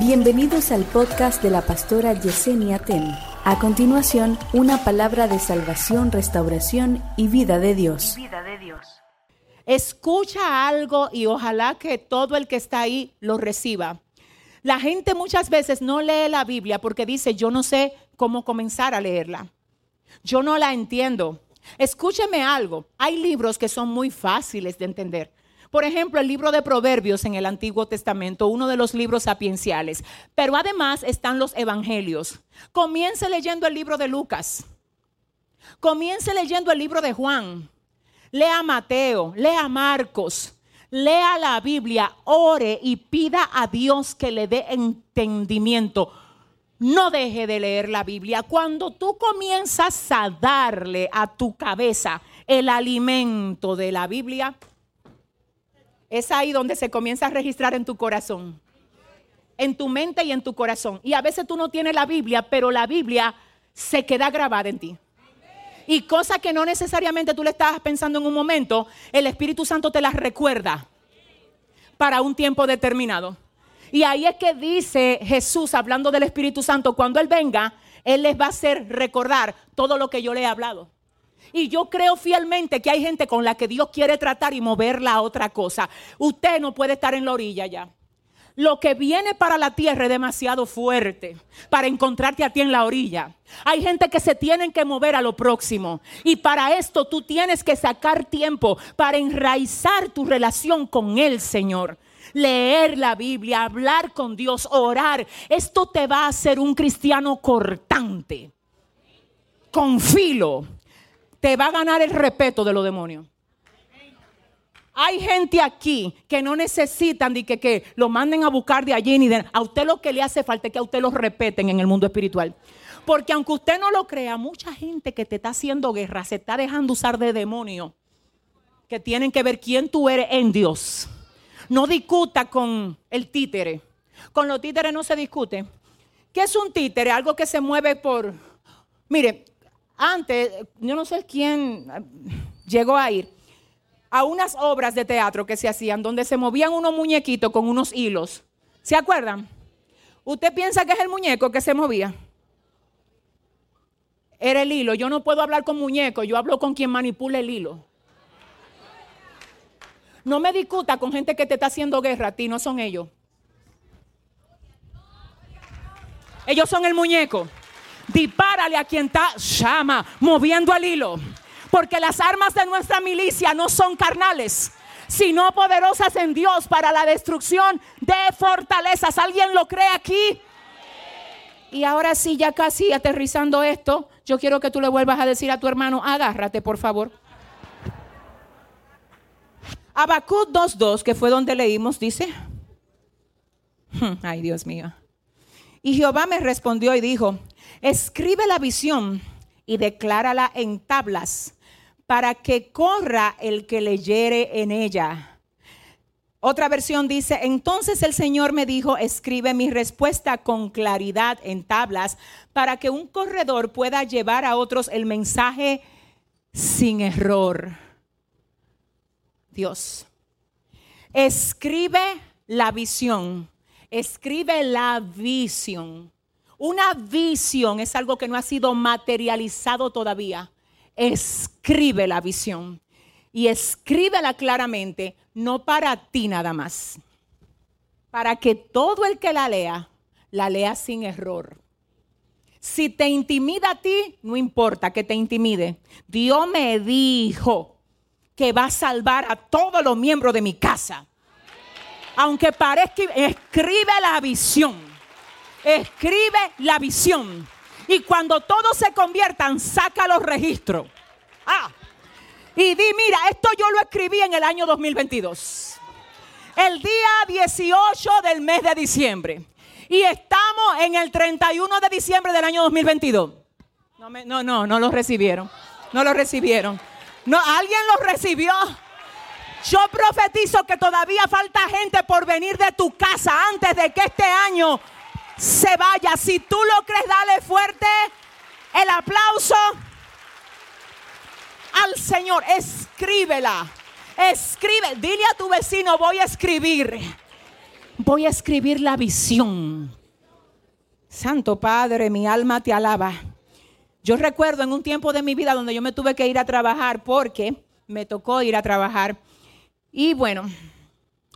Bienvenidos al podcast de la pastora Yesenia Ten. A continuación, una palabra de salvación, restauración y vida de Dios. vida de Dios. Escucha algo y ojalá que todo el que está ahí lo reciba. La gente muchas veces no lee la Biblia porque dice, yo no sé cómo comenzar a leerla. Yo no la entiendo. Escúcheme algo. Hay libros que son muy fáciles de entender. Por ejemplo, el libro de Proverbios en el Antiguo Testamento, uno de los libros sapienciales. Pero además están los evangelios. Comience leyendo el libro de Lucas. Comience leyendo el libro de Juan. Lea Mateo, lea Marcos. Lea la Biblia, ore y pida a Dios que le dé entendimiento. No deje de leer la Biblia. Cuando tú comienzas a darle a tu cabeza el alimento de la Biblia, es ahí donde se comienza a registrar en tu corazón, en tu mente y en tu corazón. Y a veces tú no tienes la Biblia, pero la Biblia se queda grabada en ti. Y cosas que no necesariamente tú le estabas pensando en un momento, el Espíritu Santo te las recuerda para un tiempo determinado. Y ahí es que dice Jesús, hablando del Espíritu Santo, cuando Él venga, Él les va a hacer recordar todo lo que yo le he hablado. Y yo creo fielmente que hay gente con la que Dios quiere tratar y moverla a otra cosa. Usted no puede estar en la orilla ya. Lo que viene para la tierra es demasiado fuerte para encontrarte a ti en la orilla. Hay gente que se tienen que mover a lo próximo. Y para esto tú tienes que sacar tiempo para enraizar tu relación con el Señor. Leer la Biblia, hablar con Dios, orar. Esto te va a hacer un cristiano cortante, con filo te va a ganar el respeto de los demonios. Hay gente aquí que no necesitan de que, lo manden a buscar de allí ni de a usted lo que le hace falta es que a usted lo respeten en el mundo espiritual. Porque aunque usted no lo crea, mucha gente que te está haciendo guerra se está dejando usar de demonio que tienen que ver quién tú eres en Dios. No discuta con el títere. Con los títeres no se discute. ¿Qué es un títere? Algo que se mueve por... Mire, antes, yo no sé quién llegó a ir a unas obras de teatro que se hacían donde se movían unos muñequitos con unos hilos. ¿Se acuerdan? ¿Usted piensa que es el muñeco que se movía? Era el hilo. Yo no puedo hablar con muñecos, yo hablo con quien manipula el hilo. No me discuta con gente que te está haciendo guerra a ti, no son ellos. Ellos son el muñeco. Dispárale a quien está llama, moviendo el hilo. Porque las armas de nuestra milicia no son carnales, sino poderosas en Dios para la destrucción de fortalezas. ¿Alguien lo cree aquí? Y ahora sí, ya casi aterrizando esto, yo quiero que tú le vuelvas a decir a tu hermano, agárrate por favor. Habacuc 2.2, que fue donde leímos, dice, hmm, ay Dios mío. Y Jehová me respondió y dijo, escribe la visión y declárala en tablas para que corra el que leyere en ella. Otra versión dice, entonces el Señor me dijo, escribe mi respuesta con claridad en tablas para que un corredor pueda llevar a otros el mensaje sin error. Dios, escribe la visión Escribe la visión. Una visión es algo que no ha sido materializado todavía. Escribe la visión. Y escríbela claramente, no para ti nada más. Para que todo el que la lea, la lea sin error. Si te intimida a ti, no importa que te intimide. Dios me dijo que va a salvar a todos los miembros de mi casa aunque parezca, escribe la visión. Escribe la visión. Y cuando todos se conviertan, saca los registros. Ah, y di, mira, esto yo lo escribí en el año 2022. El día 18 del mes de diciembre. Y estamos en el 31 de diciembre del año 2022. No, no, no, no lo recibieron. No lo recibieron. No, ¿Alguien lo recibió? Yo profetizo que todavía falta gente por venir de tu casa antes de que este año se vaya. Si tú lo crees, dale fuerte el aplauso al Señor. Escríbela. Escribe. Dile a tu vecino, voy a escribir. Voy a escribir la visión. Santo Padre, mi alma te alaba. Yo recuerdo en un tiempo de mi vida donde yo me tuve que ir a trabajar porque me tocó ir a trabajar. Y bueno,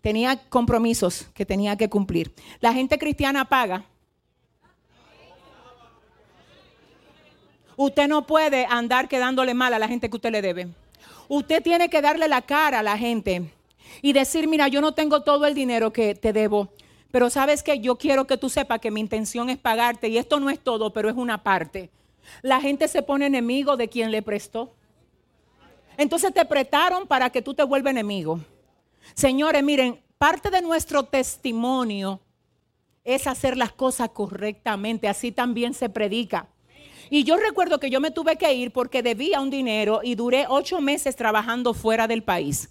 tenía compromisos que tenía que cumplir. La gente cristiana paga. Usted no puede andar quedándole mal a la gente que usted le debe. Usted tiene que darle la cara a la gente y decir, mira, yo no tengo todo el dinero que te debo, pero sabes que yo quiero que tú sepas que mi intención es pagarte y esto no es todo, pero es una parte. La gente se pone enemigo de quien le prestó. Entonces te prestaron para que tú te vuelvas enemigo. Señores, miren, parte de nuestro testimonio es hacer las cosas correctamente. Así también se predica. Y yo recuerdo que yo me tuve que ir porque debía un dinero y duré ocho meses trabajando fuera del país.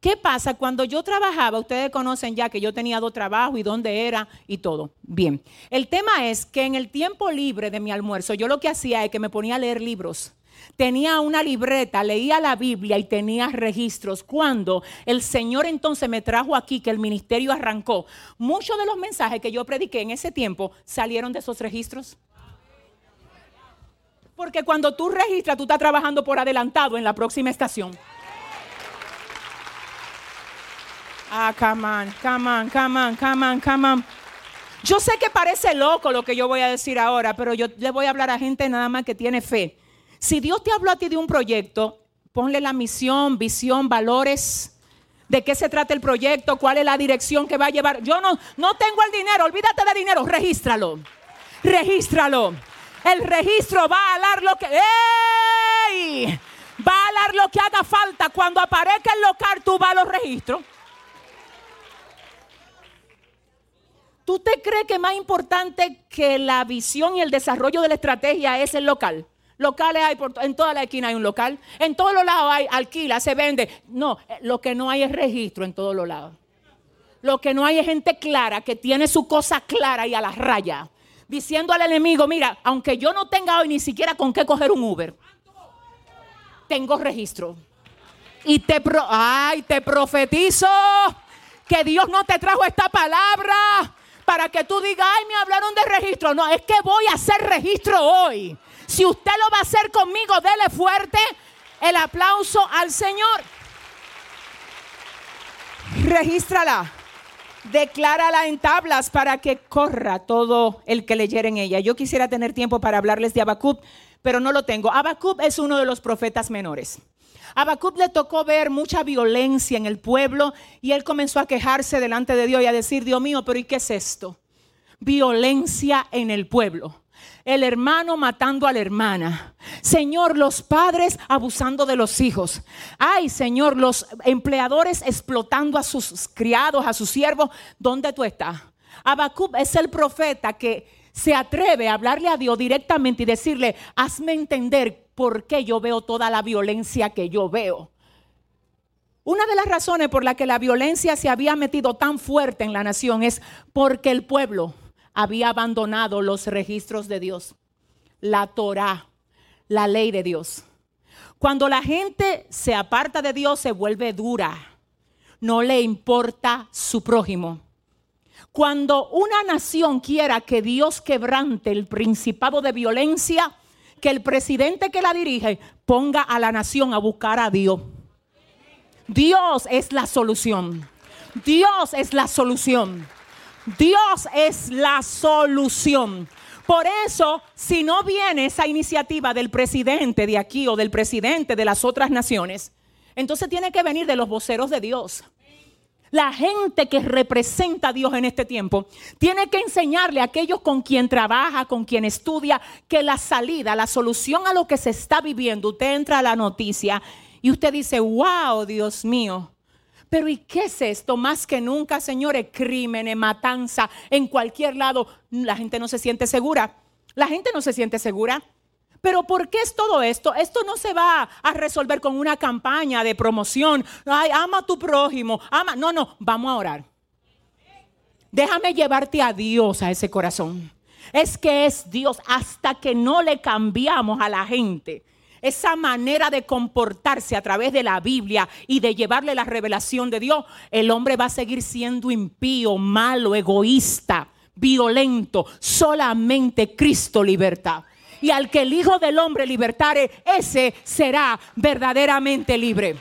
¿Qué pasa? Cuando yo trabajaba, ustedes conocen ya que yo tenía dos trabajos y dónde era y todo. Bien, el tema es que en el tiempo libre de mi almuerzo, yo lo que hacía es que me ponía a leer libros. Tenía una libreta, leía la Biblia y tenía registros. Cuando el Señor entonces me trajo aquí, que el ministerio arrancó, muchos de los mensajes que yo prediqué en ese tiempo salieron de esos registros. Porque cuando tú registras, tú estás trabajando por adelantado en la próxima estación. Ah, come on, come on, come on, come on, come on. Yo sé que parece loco lo que yo voy a decir ahora, pero yo le voy a hablar a gente nada más que tiene fe. Si Dios te habló a ti de un proyecto, ponle la misión, visión, valores, de qué se trata el proyecto, cuál es la dirección que va a llevar. Yo no, no tengo el dinero, olvídate de dinero, regístralo. Regístralo. El registro va a dar lo que... ¡Ey! Va a dar lo que haga falta. Cuando aparezca el local, tú vas a los registros. ¿Tú te crees que más importante que la visión y el desarrollo de la estrategia es el local? Locales hay por, en toda la esquina hay un local, en todos los lados hay alquila, se vende. No, lo que no hay es registro en todos los lados. Lo que no hay es gente clara que tiene su cosa clara y a la raya, diciendo al enemigo, mira, aunque yo no tenga hoy ni siquiera con qué coger un Uber, tengo registro. Y te, ay, te profetizo que Dios no te trajo esta palabra para que tú digas, ay, me hablaron de registro. No, es que voy a hacer registro hoy. Si usted lo va a hacer conmigo, dele fuerte el aplauso al Señor. Regístrala. Declárala en tablas para que corra todo el que leyera en ella. Yo quisiera tener tiempo para hablarles de Abacub, pero no lo tengo. Abacub es uno de los profetas menores. Abacub le tocó ver mucha violencia en el pueblo y él comenzó a quejarse delante de Dios y a decir, Dios mío, pero ¿y qué es esto? Violencia en el pueblo. El hermano matando a la hermana. Señor, los padres abusando de los hijos. Ay, Señor, los empleadores explotando a sus criados, a sus siervos. ¿Dónde tú estás? Abacub es el profeta que se atreve a hablarle a Dios directamente y decirle, hazme entender por qué yo veo toda la violencia que yo veo. Una de las razones por la que la violencia se había metido tan fuerte en la nación es porque el pueblo había abandonado los registros de Dios, la Torah, la ley de Dios. Cuando la gente se aparta de Dios se vuelve dura, no le importa su prójimo. Cuando una nación quiera que Dios quebrante el principado de violencia, que el presidente que la dirige ponga a la nación a buscar a Dios. Dios es la solución. Dios es la solución. Dios es la solución. Por eso, si no viene esa iniciativa del presidente de aquí o del presidente de las otras naciones, entonces tiene que venir de los voceros de Dios. La gente que representa a Dios en este tiempo tiene que enseñarle a aquellos con quien trabaja, con quien estudia, que la salida, la solución a lo que se está viviendo, usted entra a la noticia y usted dice, wow, Dios mío. Pero ¿y qué es esto? Más que nunca, señores, crímenes, matanza, en cualquier lado, la gente no se siente segura. La gente no se siente segura. Pero ¿por qué es todo esto? Esto no se va a resolver con una campaña de promoción. Ay, ama a tu prójimo, ama. No, no, vamos a orar. Déjame llevarte a Dios a ese corazón. Es que es Dios hasta que no le cambiamos a la gente esa manera de comportarse a través de la Biblia y de llevarle la revelación de Dios, el hombre va a seguir siendo impío, malo, egoísta, violento. Solamente Cristo libertad. Y al que el Hijo del Hombre libertare, ese será verdaderamente libre.